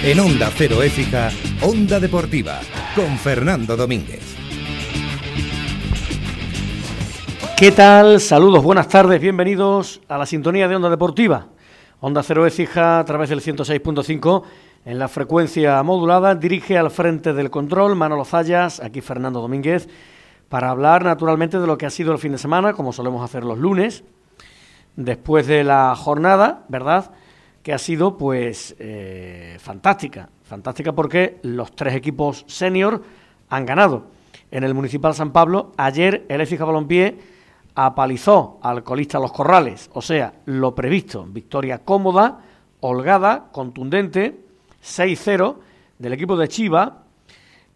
En Onda Cero Écija, Onda Deportiva, con Fernando Domínguez. ¿Qué tal? Saludos, buenas tardes, bienvenidos a la sintonía de Onda Deportiva. Onda Cero Écija a través del 106.5 en la frecuencia modulada. Dirige al frente del control Manolo Zayas, aquí Fernando Domínguez, para hablar naturalmente de lo que ha sido el fin de semana, como solemos hacer los lunes, después de la jornada, ¿verdad? Que ha sido pues eh, fantástica, fantástica porque los tres equipos senior han ganado. En el Municipal San Pablo, ayer el Écija Balompié apalizó al colista Los Corrales, o sea, lo previsto, victoria cómoda, holgada, contundente, 6-0 del equipo de Chiva,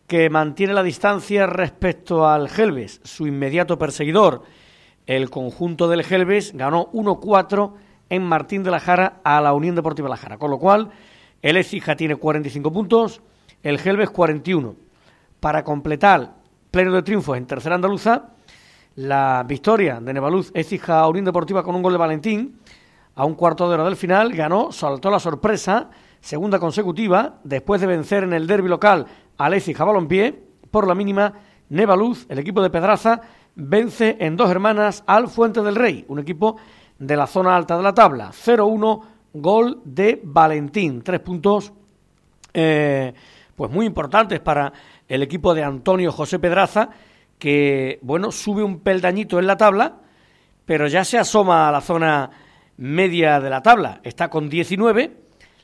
que mantiene la distancia respecto al Gelbes, su inmediato perseguidor. El conjunto del Gelbes ganó 1-4 en Martín de la Jara a la Unión Deportiva de la Jara. Con lo cual, el Ecija tiene 45 puntos, el Gelbes 41. Para completar pleno de triunfos en tercera andaluza, la victoria de Nevaluz Ecija Unión Deportiva con un gol de Valentín a un cuarto de hora del final ganó, saltó la sorpresa, segunda consecutiva, después de vencer en el derby local al Ecija Balompié por la mínima Nevaluz, el equipo de Pedraza, vence en dos hermanas al Fuente del Rey, un equipo de la zona alta de la tabla. 0-1, gol de Valentín. Tres puntos eh, pues muy importantes para el equipo de Antonio José Pedraza, que bueno, sube un peldañito en la tabla, pero ya se asoma a la zona media de la tabla. Está con 19,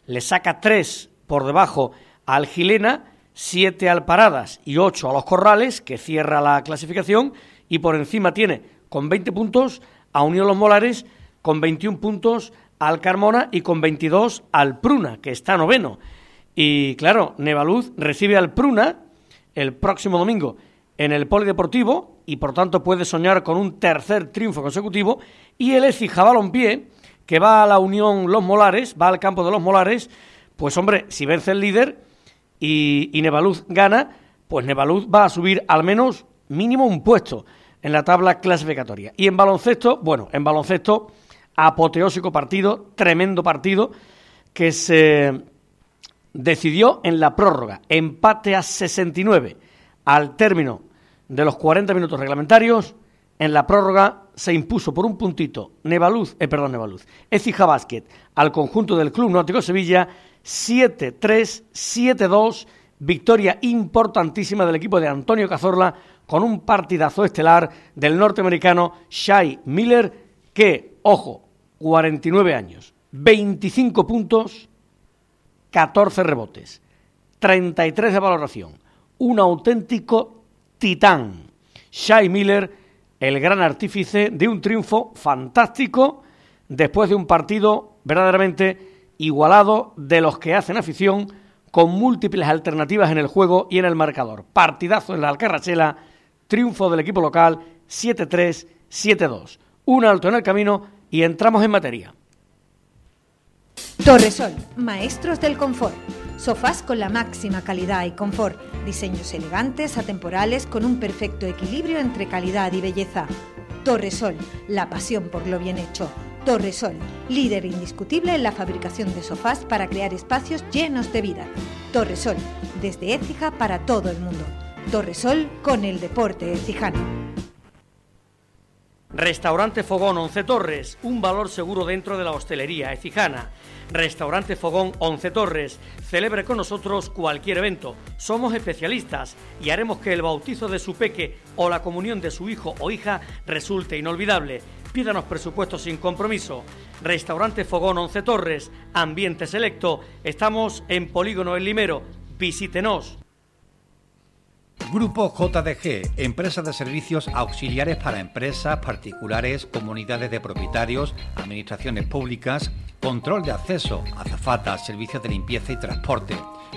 le saca 3 por debajo al Gilena, 7 al Paradas y 8 a los Corrales, que cierra la clasificación, y por encima tiene con 20 puntos a Unión Los Molares, con 21 puntos al Carmona y con 22 al Pruna, que está noveno. Y claro, Nevaluz recibe al Pruna el próximo domingo en el Polideportivo y por tanto puede soñar con un tercer triunfo consecutivo. Y el Ecija Balompié, que va a la Unión Los Molares, va al campo de los Molares, pues hombre, si vence el líder y, y Nevaluz gana, pues Nevaluz va a subir al menos mínimo un puesto en la tabla clasificatoria. Y en baloncesto, bueno, en baloncesto apoteósico partido, tremendo partido, que se decidió en la prórroga. Empate a 69 al término de los 40 minutos reglamentarios. En la prórroga se impuso por un puntito Nevaluz, eh, perdón, Nevaluz, Ecija Basket al conjunto del Club Náutico Sevilla 7-3, 7-2, victoria importantísima del equipo de Antonio Cazorla con un partidazo estelar del norteamericano Shai Miller que, ojo, 49 años, 25 puntos, 14 rebotes, 33 de valoración, un auténtico titán. Shai Miller, el gran artífice de un triunfo fantástico después de un partido verdaderamente igualado de los que hacen afición con múltiples alternativas en el juego y en el marcador. Partidazo en la Alcarrachela, triunfo del equipo local 7-3, 7-2. Un alto en el camino y entramos en materia. Torresol, maestros del confort. Sofás con la máxima calidad y confort. Diseños elegantes, atemporales, con un perfecto equilibrio entre calidad y belleza. Torresol, la pasión por lo bien hecho. Torresol, líder indiscutible en la fabricación de sofás para crear espacios llenos de vida. Torresol, desde Écija para todo el mundo. Torresol con el deporte ecijano. Restaurante Fogón Once Torres, un valor seguro dentro de la hostelería ecijana. Restaurante Fogón Once Torres, celebre con nosotros cualquier evento. Somos especialistas y haremos que el bautizo de su peque o la comunión de su hijo o hija resulte inolvidable. Pídanos presupuesto sin compromiso. Restaurante Fogón Once Torres, ambiente selecto. Estamos en Polígono El Limero. Visítenos. Grupo JDG, empresa de servicios auxiliares para empresas, particulares, comunidades de propietarios, administraciones públicas, control de acceso, azafatas, servicios de limpieza y transporte.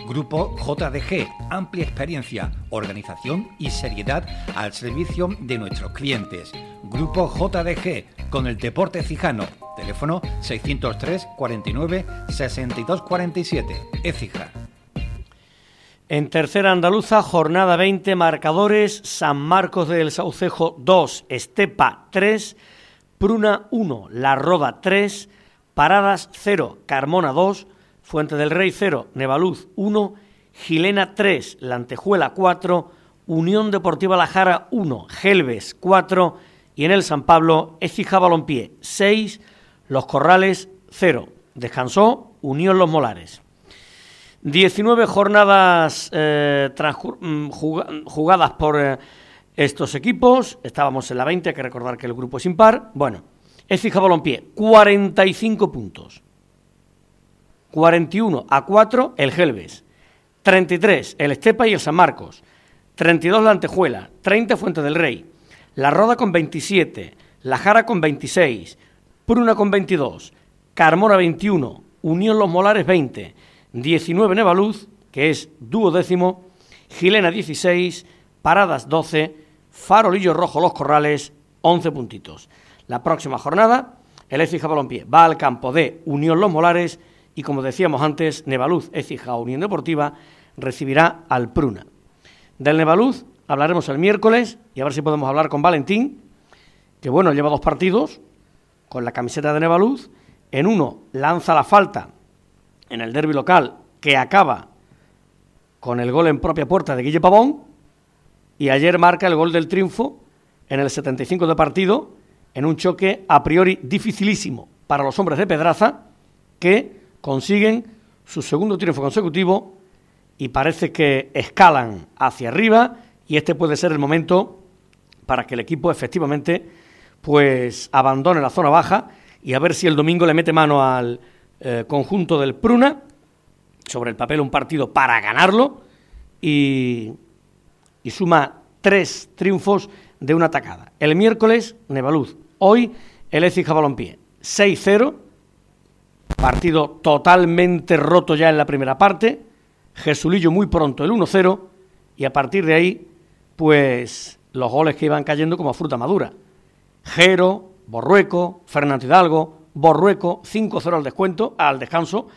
Grupo JDG, amplia experiencia, organización y seriedad al servicio de nuestros clientes. Grupo JDG, con el deporte cijano. Teléfono 603 49 62 47. Écija. En tercera andaluza, jornada 20, marcadores, San Marcos del Saucejo 2, Estepa 3, Pruna 1, La Roda 3, Paradas 0, Carmona 2, Fuente del Rey 0, Nevaluz 1, Gilena 3, Lantejuela 4, Unión Deportiva La Jara 1, Gelbes 4 y en el San Pablo Écija Balompié 6, Los Corrales 0. Descansó Unión Los Molares. 19 jornadas eh, mm, jugadas por eh, estos equipos. Estábamos en la 20, hay que recordar que el grupo es impar. Bueno, Écija Balompié, 45 puntos. 41 a 4 el Gelbes. 33 el Estepa y el San Marcos. 32 la Antejuela. 30 Fuente del Rey. La Roda con 27. La Jara con 26. Pruna con 22. Carmona 21. Unión Los Molares 20. 19 Nevaluz, que es duodécimo, Gilena 16, Paradas 12, Farolillo Rojo Los Corrales 11 puntitos. La próxima jornada, el Écija Balompié va al campo de Unión Los Molares y como decíamos antes, Nevaluz Écija Unión Deportiva recibirá al Pruna. Del Nevaluz hablaremos el miércoles y a ver si podemos hablar con Valentín, que bueno, lleva dos partidos con la camiseta de Nevaluz. En uno lanza la falta en el derby local que acaba con el gol en propia puerta de Guille Pavón y ayer marca el gol del triunfo en el 75 de partido en un choque a priori dificilísimo para los hombres de Pedraza que consiguen su segundo triunfo consecutivo y parece que escalan hacia arriba y este puede ser el momento para que el equipo efectivamente pues abandone la zona baja y a ver si el domingo le mete mano al eh, conjunto del Pruna, sobre el papel un partido para ganarlo y, suma tres triunfos de una atacada. El miércoles, Nevaluz. Hoy, el Écija Balompié. 6-0, partido totalmente roto ya en la primera parte. Jesulillo muy pronto el 1-0 y a partir de ahí, pues los goles que iban cayendo como fruta madura. Jero, Borrueco, Fernando Hidalgo, Borrueco 5-0 al descuento, al descanso,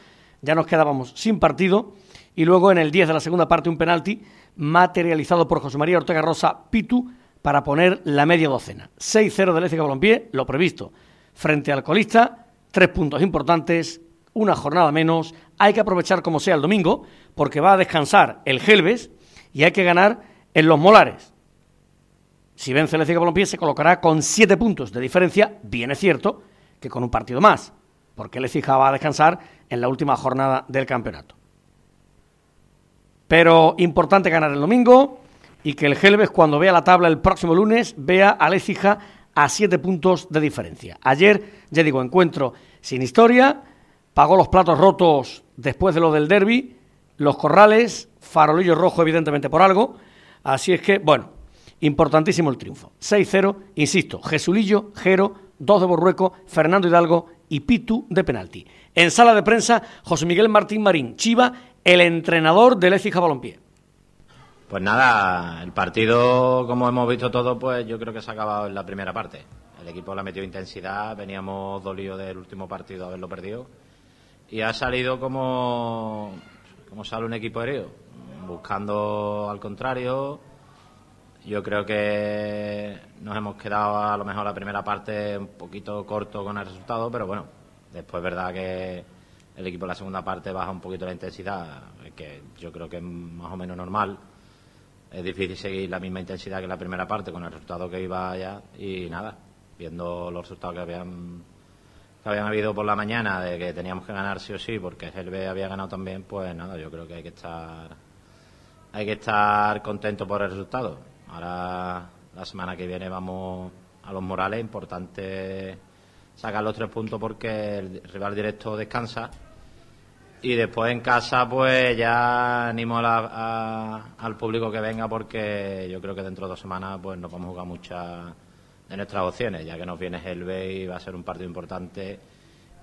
ya nos quedábamos sin partido y luego en el 10 de la segunda parte un penalti materializado por José María Ortega Rosa Pitu para poner la media docena. 6-0 del Écija Balompié, lo previsto. Frente al colista, tres puntos importantes, una jornada menos. Hay que aprovechar como sea el domingo, porque va a descansar el Gelbes y hay que ganar en los Molares. Si vence el Écija Balompié se colocará con siete puntos de diferencia, bien es cierto, con un partido más, porque le fijaba a descansar en la última jornada del campeonato. Pero importante ganar el domingo y que el Gelbes cuando vea la tabla el próximo lunes vea a Lecija a siete puntos de diferencia. Ayer, ya digo, encuentro sin historia, pagó los platos rotos después de lo del derby, los corrales, farolillo rojo evidentemente por algo, así es que, bueno, importantísimo el triunfo. 6-0, insisto, Jesulillo, Jero, dos de Borrueco, Fernando Hidalgo y Pitu de penalti. En sala de prensa, José Miguel Martín Marín, Chiva, el entrenador del Écija Balompié. Pues nada, el partido, como hemos visto todo, pues yo creo que se ha acabado en la primera parte. El equipo le ha metido intensidad, veníamos dolidos del último partido haberlo perdido. Y ha salido como, como sale un equipo herido, buscando al contrario, yo creo que nos hemos quedado a lo mejor la primera parte un poquito corto con el resultado, pero bueno, después es verdad que el equipo en la segunda parte baja un poquito la intensidad, que yo creo que es más o menos normal. Es difícil seguir la misma intensidad que la primera parte con el resultado que iba allá y nada, viendo los resultados que habían que habían habido por la mañana de que teníamos que ganar sí o sí porque el B había ganado también, pues nada, yo creo que hay que estar hay que estar contento por el resultado Ahora, la semana que viene vamos a los Morales. Importante sacar los tres puntos porque el rival directo descansa. Y después en casa, pues ya animo al público que venga porque yo creo que dentro de dos semanas pues nos vamos a jugar muchas de nuestras opciones, ya que nos viene el y va a ser un partido importante.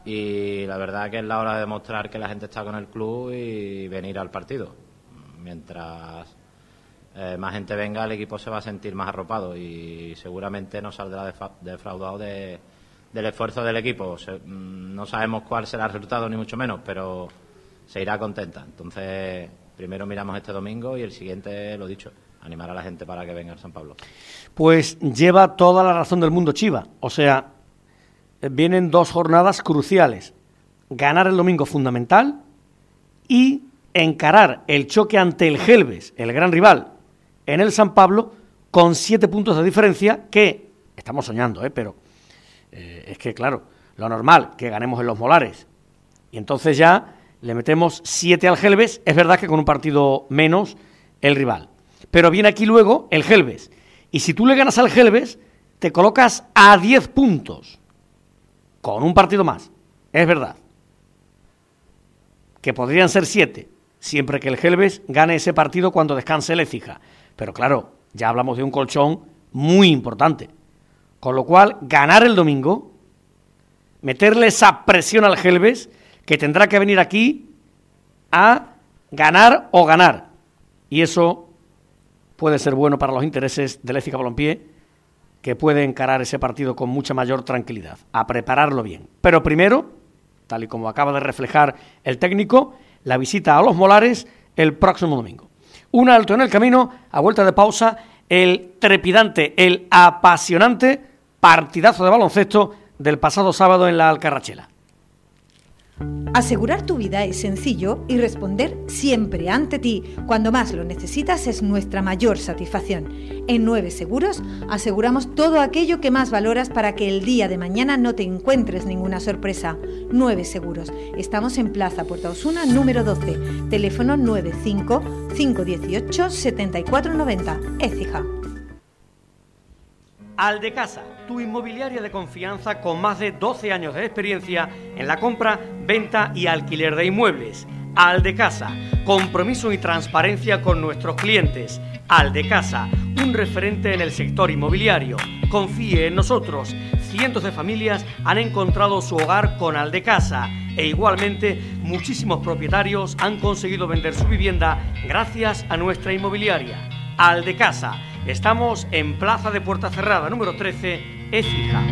Y la verdad que es la hora de demostrar que la gente está con el club y venir al partido. Mientras eh, más gente venga, el equipo se va a sentir más arropado y seguramente no saldrá defraudado de, del esfuerzo del equipo. Mm, no sabemos cuál será el resultado, ni mucho menos, pero se irá contenta. Entonces, primero miramos este domingo y el siguiente, lo dicho, animar a la gente para que venga al San Pablo. Pues lleva toda la razón del mundo Chiva. O sea, vienen dos jornadas cruciales. Ganar el domingo fundamental y encarar el choque ante el Gelbes, el gran rival, en el San Pablo, con siete puntos de diferencia que, estamos soñando, ¿eh? pero eh, es que, claro, lo normal, que ganemos en los molares. Y entonces ya le metemos siete al Gelbes, es verdad que con un partido menos el rival. Pero viene aquí luego el Gelbes. Y si tú le ganas al Gelbes, te colocas a 10 puntos, con un partido más. Es verdad. Que podrían ser siete, siempre que el Gelbes gane ese partido cuando descanse el Ecija. Pero claro, ya hablamos de un colchón muy importante. Con lo cual, ganar el domingo, meterle esa presión al Gelbes, que tendrá que venir aquí a ganar o ganar. Y eso puede ser bueno para los intereses del Écija Balompié, que puede encarar ese partido con mucha mayor tranquilidad, a prepararlo bien. Pero primero, tal y como acaba de reflejar el técnico, la visita a los Molares el próximo domingo. Un alto en el camino, a vuelta de pausa, el trepidante, el apasionante partidazo de baloncesto del pasado sábado en la Alcarrachela. Asegurar tu vida es sencillo y responder siempre ante ti cuando más lo necesitas es nuestra mayor satisfacción. En 9 Seguros aseguramos todo aquello que más valoras para que el día de mañana no te encuentres ninguna sorpresa. 9 Seguros. Estamos en Plaza Puerta Osuna número 12. Teléfono 95 518 7490. Écija. Aldecasa, tu inmobiliaria de confianza con más de 12 años de experiencia en la compra, venta y alquiler de inmuebles. Aldecasa, compromiso y transparencia con nuestros clientes. Aldecasa, un referente en el sector inmobiliario. Confíe en nosotros. Cientos de familias han encontrado su hogar con Aldecasa e igualmente muchísimos propietarios han conseguido vender su vivienda gracias a nuestra inmobiliaria. Aldecasa Estamos en Plaza de Puerta Cerrada, número 13, Écija.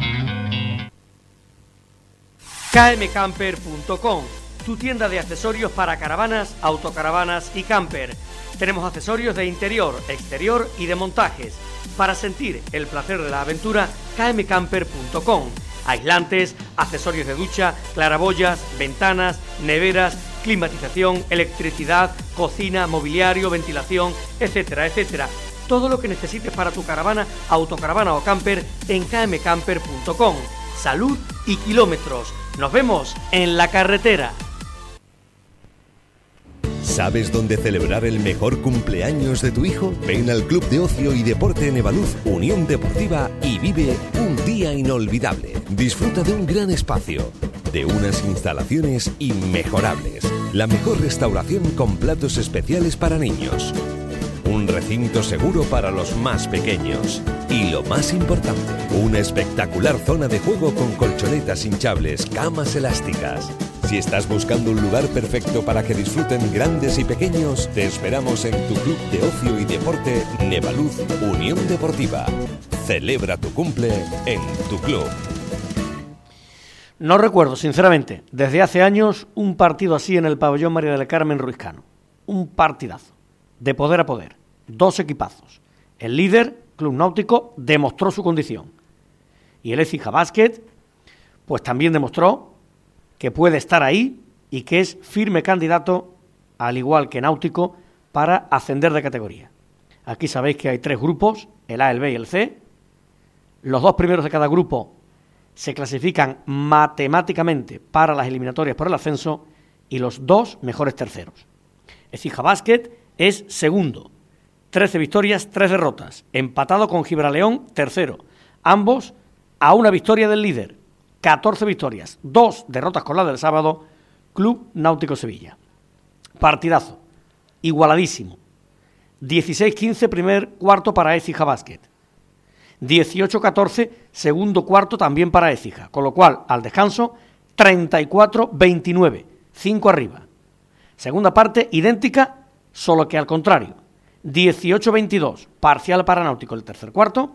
kmcamper.com, tu tienda de accesorios para caravanas, autocaravanas y camper. Tenemos accesorios de interior, exterior y de montajes. Para sentir el placer de la aventura, kmcamper.com. Aislantes, accesorios de ducha, claraboyas, ventanas, neveras, climatización, electricidad, cocina, mobiliario, ventilación, etcétera, etcétera todo lo que necesites para tu caravana, autocaravana o camper en kmcamper.com. Salud y kilómetros. Nos vemos en la carretera. ¿Sabes dónde celebrar el mejor cumpleaños de tu hijo? Ven al Club de Ocio y Deporte Nevaluz Unión Deportiva y vive un día inolvidable. Disfruta de un gran espacio, de unas instalaciones inmejorables, la mejor restauración con platos especiales para niños un recinto seguro para los más pequeños. Y lo más importante, una espectacular zona de juego con colchonetas hinchables, camas elásticas. Si estás buscando un lugar perfecto para que disfruten grandes y pequeños, te esperamos en tu club de ocio y deporte Nevaluz Unión Deportiva. Celebra tu cumple en tu club. No recuerdo, sinceramente, desde hace años un partido así en el pabellón María del Carmen Ruizcano. Un partidazo, de poder a poder dos equipazos. El líder, Club Náutico, demostró su condición. Y el Ecija Basket, pues también demostró que puede estar ahí y que es firme candidato, al igual que Náutico, para ascender de categoría. Aquí sabéis que hay tres grupos, el A, el B y el C. Los dos primeros de cada grupo se clasifican matemáticamente para las eliminatorias por el ascenso y los dos mejores terceros. Ecija Basket es segundo, 13 victorias, 3 derrotas. Empatado con Gibraleón, tercero. Ambos a una victoria del líder. 14 victorias, 2 derrotas con la del sábado. Club Náutico Sevilla. Partidazo. Igualadísimo. 16-15 primer cuarto para Écija Basket. 18-14 segundo cuarto también para Écija. Con lo cual, al descanso, 34-29. 5 arriba. Segunda parte idéntica, solo que al contrario. 18-22, parcial para Náutico el tercer cuarto.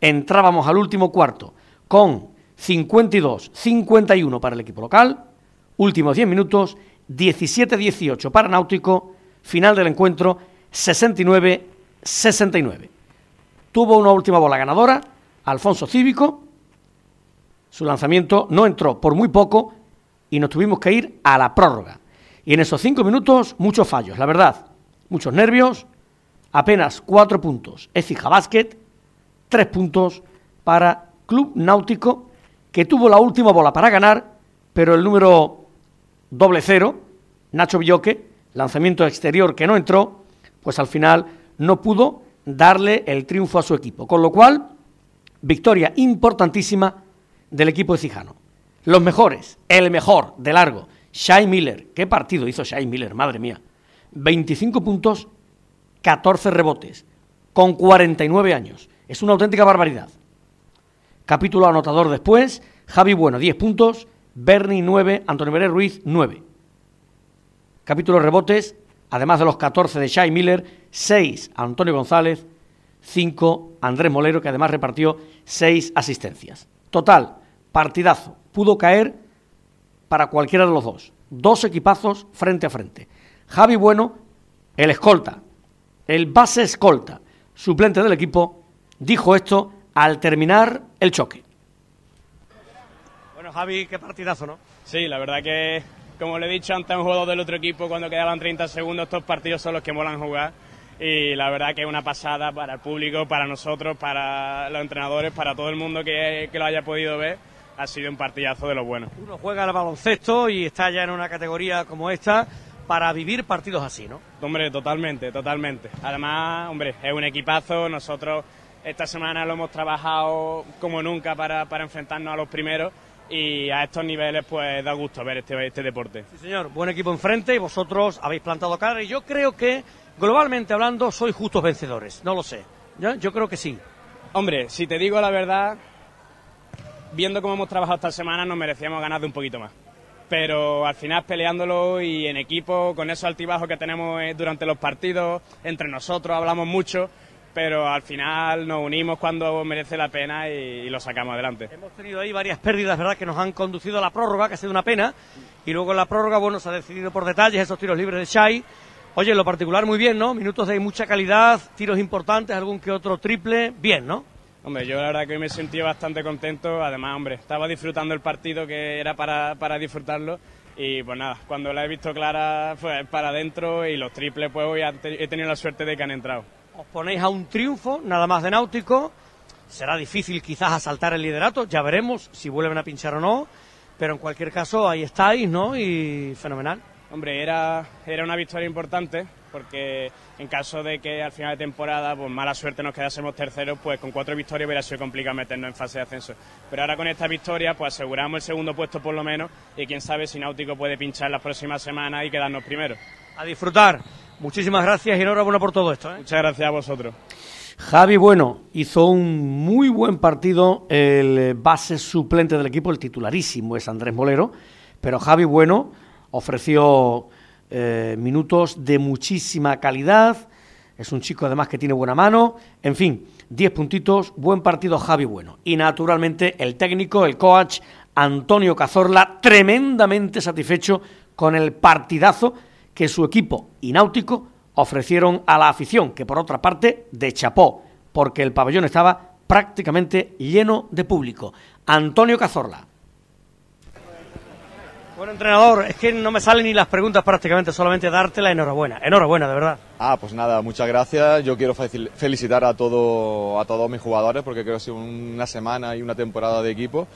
Entrábamos al último cuarto con 52-51 para el equipo local. Últimos 10 minutos, 17-18 para Náutico. Final del encuentro, 69-69. Tuvo una última bola ganadora, Alfonso Cívico. Su lanzamiento no entró por muy poco y nos tuvimos que ir a la prórroga. Y en esos cinco minutos, muchos fallos, la verdad. Muchos nervios, apenas cuatro puntos. Ecija Basket, tres puntos para Club Náutico, que tuvo la última bola para ganar, pero el número doble cero, Nacho Villoque, lanzamiento exterior que no entró, pues al final no pudo darle el triunfo a su equipo. Con lo cual, victoria importantísima del equipo de Cijano. Los mejores, el mejor de largo, Shai Miller. ¿Qué partido hizo Shai Miller? Madre mía. 25 puntos, 14 rebotes, con 49 años. Es una auténtica barbaridad. Capítulo anotador después, Javi Bueno, 10 puntos, Bernie 9, Antonio Pérez Ruiz 9. Capítulo rebotes, además de los 14 de Shai Miller, 6 Antonio González, 5 Andrés Molero, que además repartió 6 asistencias. Total, partidazo. Pudo caer para cualquiera de los dos. Dos equipazos frente a frente. Javi Bueno, el escolta, el base escolta, suplente del equipo, dijo esto al terminar el choque. Bueno, Javi, qué partidazo, ¿no? Sí, la verdad que, como le he dicho antes a un jugador del otro equipo, cuando quedaban 30 segundos, estos partidos son los que molan jugar. Y la verdad que es una pasada para el público, para nosotros, para los entrenadores, para todo el mundo que, que lo haya podido ver. Ha sido un partidazo de lo bueno. Uno juega al baloncesto y está ya en una categoría como esta para vivir partidos así, ¿no? Hombre, totalmente, totalmente. Además, hombre, es un equipazo. Nosotros esta semana lo hemos trabajado como nunca para, para enfrentarnos a los primeros y a estos niveles pues da gusto ver este, este deporte. Sí, señor, buen equipo enfrente y vosotros habéis plantado cara y yo creo que globalmente hablando sois justos vencedores, no lo sé. ¿Ya? Yo creo que sí. Hombre, si te digo la verdad, viendo cómo hemos trabajado esta semana nos merecíamos ganar de un poquito más. Pero al final peleándolo y en equipo, con esos altibajos que tenemos eh, durante los partidos, entre nosotros hablamos mucho, pero al final nos unimos cuando merece la pena y, lo sacamos adelante. Hemos tenido ahí varias pérdidas, ¿verdad?, que nos han conducido a la prórroga, que ha sido una pena, y luego en la prórroga, bueno, se ha decidido por detalles esos tiros libres de Shai. Oye, en lo particular muy bien, ¿no? Minutos de mucha calidad, tiros importantes, algún que otro triple, bien, ¿no? Hombre, yo la verdad que hoy me sentí bastante contento, además, hombre, estaba disfrutando el partido que era para, para disfrutarlo y pues nada, cuando la he visto clara, pues para adentro y los triples, pues hoy he tenido la suerte de que han entrado os ponéis a un triunfo, nada más de Náutico. Será difícil quizás asaltar el liderato, ya veremos si vuelven a pinchar o no, pero en cualquier caso ahí estáis, ¿no? Y fenomenal. Hombre, era, era una victoria importante, porque en caso de que al final de temporada, pues mala suerte nos quedásemos terceros, pues con cuatro victorias hubiera sido complicado meternos en fase de ascenso. Pero ahora con esta victoria, pues aseguramos el segundo puesto por lo menos, y quién sabe si Náutico puede pinchar las próximas semanas y quedarnos primero. A disfrutar. Muchísimas gracias y enhorabuena por todo esto. ¿eh? Muchas gracias a vosotros. Javi Bueno hizo un muy buen partido, el base suplente del equipo, el titularísimo es Andrés Molero, pero Javi Bueno ofreció eh, minutos de muchísima calidad, es un chico además que tiene buena mano, en fin, 10 puntitos, buen partido Javi Bueno. Y naturalmente el técnico, el coach Antonio Cazorla, tremendamente satisfecho con el partidazo que su equipo y Náutico ofrecieron a la afición, que por otra parte de chapó, porque el pabellón estaba prácticamente lleno de público. Antonio Cazorla. Bueno, entrenador, es que no me salen ni las preguntas prácticamente, solamente darte la enhorabuena. Enhorabuena, de verdad. Ah, pues nada, muchas gracias. Yo quiero felicitar a, todo, a todos mis jugadores porque creo que ha sido una semana y una temporada de equipo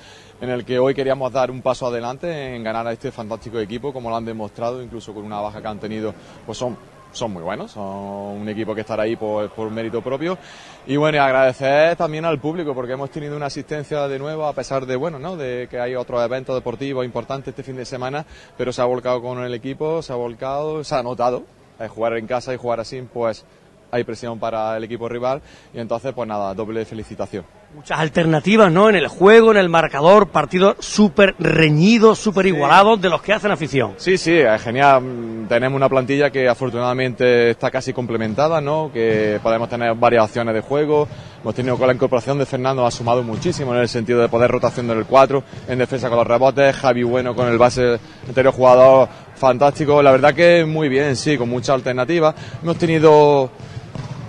en el que hoy queríamos dar un paso adelante en ganar a este fantástico equipo, como lo han demostrado, incluso con una baja que han tenido, pues son son muy buenos, son un equipo que estará ahí por, por mérito propio. Y bueno, y agradecer también al público porque hemos tenido una asistencia de nuevo a pesar de, bueno, ¿no? de que hay otros eventos deportivos importantes este fin de semana, pero se ha volcado con el equipo, se ha volcado, se ha notado. Eh, jugar en casa y jugar así, pues hay presión para el equipo rival y entonces pues nada, doble felicitación. Muchas alternativas, ¿no? En el juego, en el marcador, partidos súper reñidos, súper igualados de los que hacen afición. Sí, sí, es genial. Tenemos una plantilla que afortunadamente está casi complementada, ¿no? Que podemos tener varias opciones de juego. Hemos tenido con la incorporación de Fernando, ha sumado muchísimo en el sentido de poder rotación del 4, en defensa con los rebotes, Javi Bueno con el base anterior jugador fantástico. La verdad que muy bien, sí, con muchas alternativas. Hemos tenido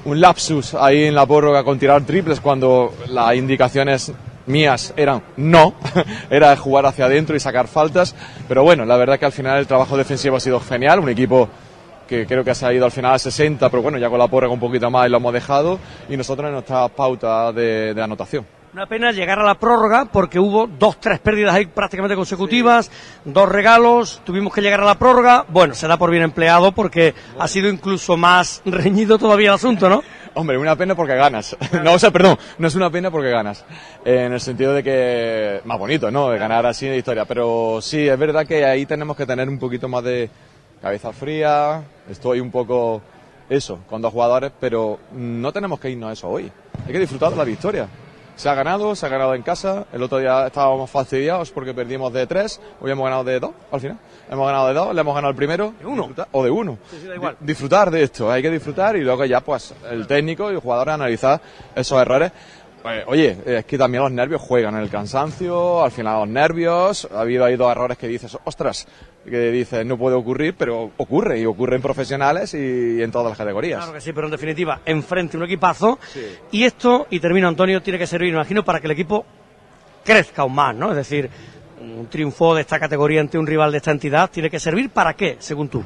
un lapsus ahí en la prórroga con tirar triples cuando las indicaciones mías eran no, era jugar hacia adentro y sacar faltas, pero bueno, la verdad que al final el trabajo defensivo ha sido genial, un equipo que creo que se ha ido al final a 60, pero bueno, ya con la porra un poquito más y lo hemos dejado, y nosotros en nuestra pauta de, de anotación. Una pena llegar a la prórroga porque hubo dos, tres pérdidas ahí prácticamente consecutivas, dos regalos, tuvimos que llegar a la prórroga. Bueno, se da por bien empleado porque ha sido incluso más reñido todavía el asunto, ¿no? Hombre, una pena porque ganas. No, o sea, perdón, no es una pena porque ganas. En el sentido de que, más bonito, ¿no? De ganar así de historia. Pero sí, es verdad que ahí tenemos que tener un poquito más de cabeza fría. Estoy un poco, eso, con dos jugadores, pero no tenemos que irnos a eso hoy. Hay que disfrutar de la victoria. Se ha ganado, se ha ganado en casa. El otro día estábamos fastidiados porque perdimos de tres. Hoy hemos ganado de dos, al final. Hemos ganado de dos, le hemos ganado el primero. De uno. O de uno. Sí, sí, da igual. Di- Disfrutar de esto. Hay que disfrutar y luego ya, pues, el técnico y el jugador analizar esos errores. Pues, oye, es que también los nervios juegan. El cansancio, al final los nervios. Ha habido ahí dos errores que dices, ostras, que dices, no puede ocurrir, pero ocurre. Y ocurre en profesionales y en todas las categorías. Claro que sí, pero en definitiva, enfrente un equipazo. Y esto, y termino Antonio, tiene que servir, imagino, para que el equipo crezca aún más, ¿no? Es decir, un triunfo de esta categoría ante un rival de esta entidad tiene que servir para qué, según tú.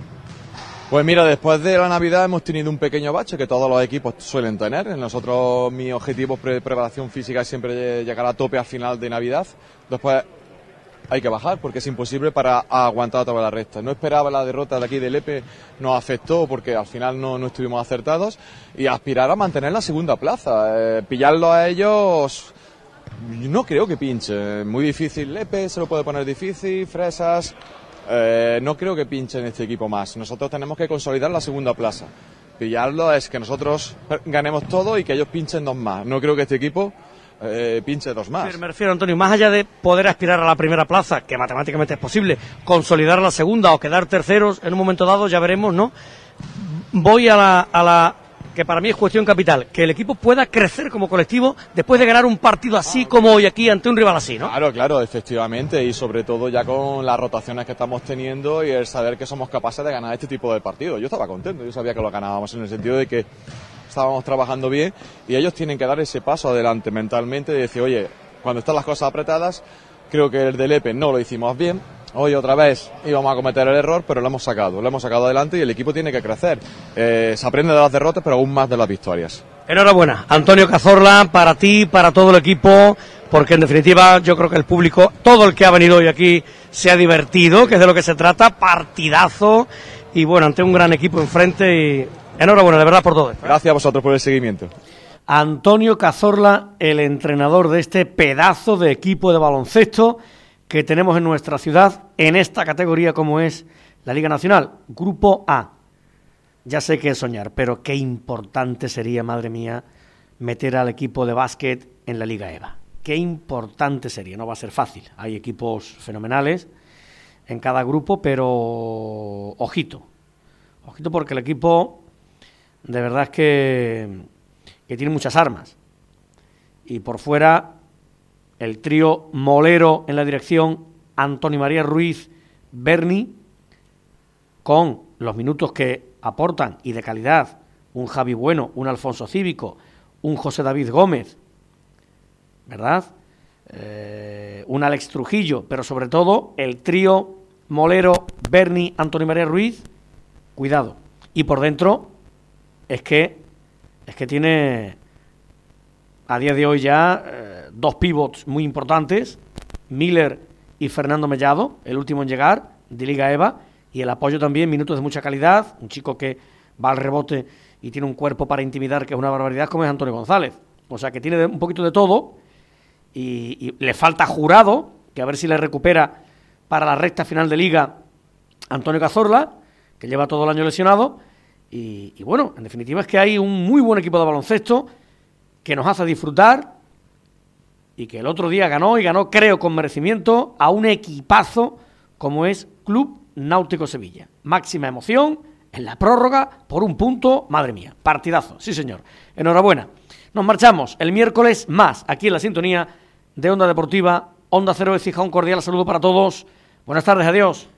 Pues mira, después de la Navidad hemos tenido un pequeño bache que todos los equipos suelen tener. Nosotros, mi objetivo de preparación física es siempre llegar a tope a final de Navidad. Después hay que bajar porque es imposible para aguantar toda la recta. No esperaba la derrota de aquí de Lepe, nos afectó porque al final no, no estuvimos acertados y aspirar a mantener la segunda plaza. Eh, pillarlo a ellos no creo que pinche. Muy difícil Lepe, se lo puede poner difícil, Fresas. Eh, no creo que pinchen este equipo más. Nosotros tenemos que consolidar la segunda plaza. Pillarlo es que nosotros ganemos todo y que ellos pinchen dos más. No creo que este equipo eh, pinche dos más. Pero me refiero, Antonio, más allá de poder aspirar a la primera plaza, que matemáticamente es posible, consolidar la segunda o quedar terceros en un momento dado, ya veremos, ¿no? Voy a la, a la que para mí es cuestión capital, que el equipo pueda crecer como colectivo después de ganar un partido así como hoy aquí ante un rival así, ¿no? Claro, claro, efectivamente, y sobre todo ya con las rotaciones que estamos teniendo y el saber que somos capaces de ganar este tipo de partidos. Yo estaba contento, yo sabía que lo ganábamos en el sentido de que estábamos trabajando bien y ellos tienen que dar ese paso adelante mentalmente y decir, oye, cuando están las cosas apretadas, creo que el del EPE no lo hicimos bien. Hoy otra vez íbamos a cometer el error, pero lo hemos sacado, lo hemos sacado adelante y el equipo tiene que crecer. Eh, se aprende de las derrotas, pero aún más de las victorias. Enhorabuena, Antonio Cazorla, para ti, para todo el equipo, porque en definitiva yo creo que el público, todo el que ha venido hoy aquí, se ha divertido, que es de lo que se trata, partidazo, y bueno, ante un gran equipo enfrente, y enhorabuena, de verdad, por todo. Gracias a vosotros por el seguimiento. Antonio Cazorla, el entrenador de este pedazo de equipo de baloncesto que tenemos en nuestra ciudad en esta categoría como es la Liga Nacional, Grupo A. Ya sé que es soñar, pero qué importante sería, madre mía, meter al equipo de básquet en la Liga EVA. Qué importante sería, no va a ser fácil. Hay equipos fenomenales en cada grupo, pero ojito. Ojito porque el equipo de verdad es que, tiene muchas armas. Y por fuera el trío Molero en la dirección, Antonio María Ruiz, Berni, con los minutos que aportan y de calidad un Javi Bueno, un Alfonso Cívico, un José David Gómez, ¿verdad? Eh, un Alex Trujillo, pero sobre todo el trío Molero, Berni, Antonio María Ruiz, cuidado. Y por dentro es que es que tiene a día de hoy ya eh, dos pivots muy importantes, Miller y Fernando Mellado, el último en llegar de Liga EVA, y el apoyo también, minutos de mucha calidad, un chico que va al rebote y tiene un cuerpo para intimidar que es una barbaridad como es Antonio González. O sea que tiene un poquito de todo y le falta jurado, que a ver si le recupera para la recta final de liga Antonio Cazorla, que lleva todo el año lesionado. Y, bueno, en definitiva es que hay un muy buen equipo de baloncesto que nos hace disfrutar y que el otro día ganó y ganó, creo, con merecimiento a un equipazo como es Club Náutico Sevilla. Máxima emoción en la prórroga por un punto, madre mía, partidazo, sí señor. Enhorabuena. Nos marchamos el miércoles más aquí en la sintonía de Onda Deportiva, Onda Cero de Cija, un cordial saludo para todos. Buenas tardes, adiós.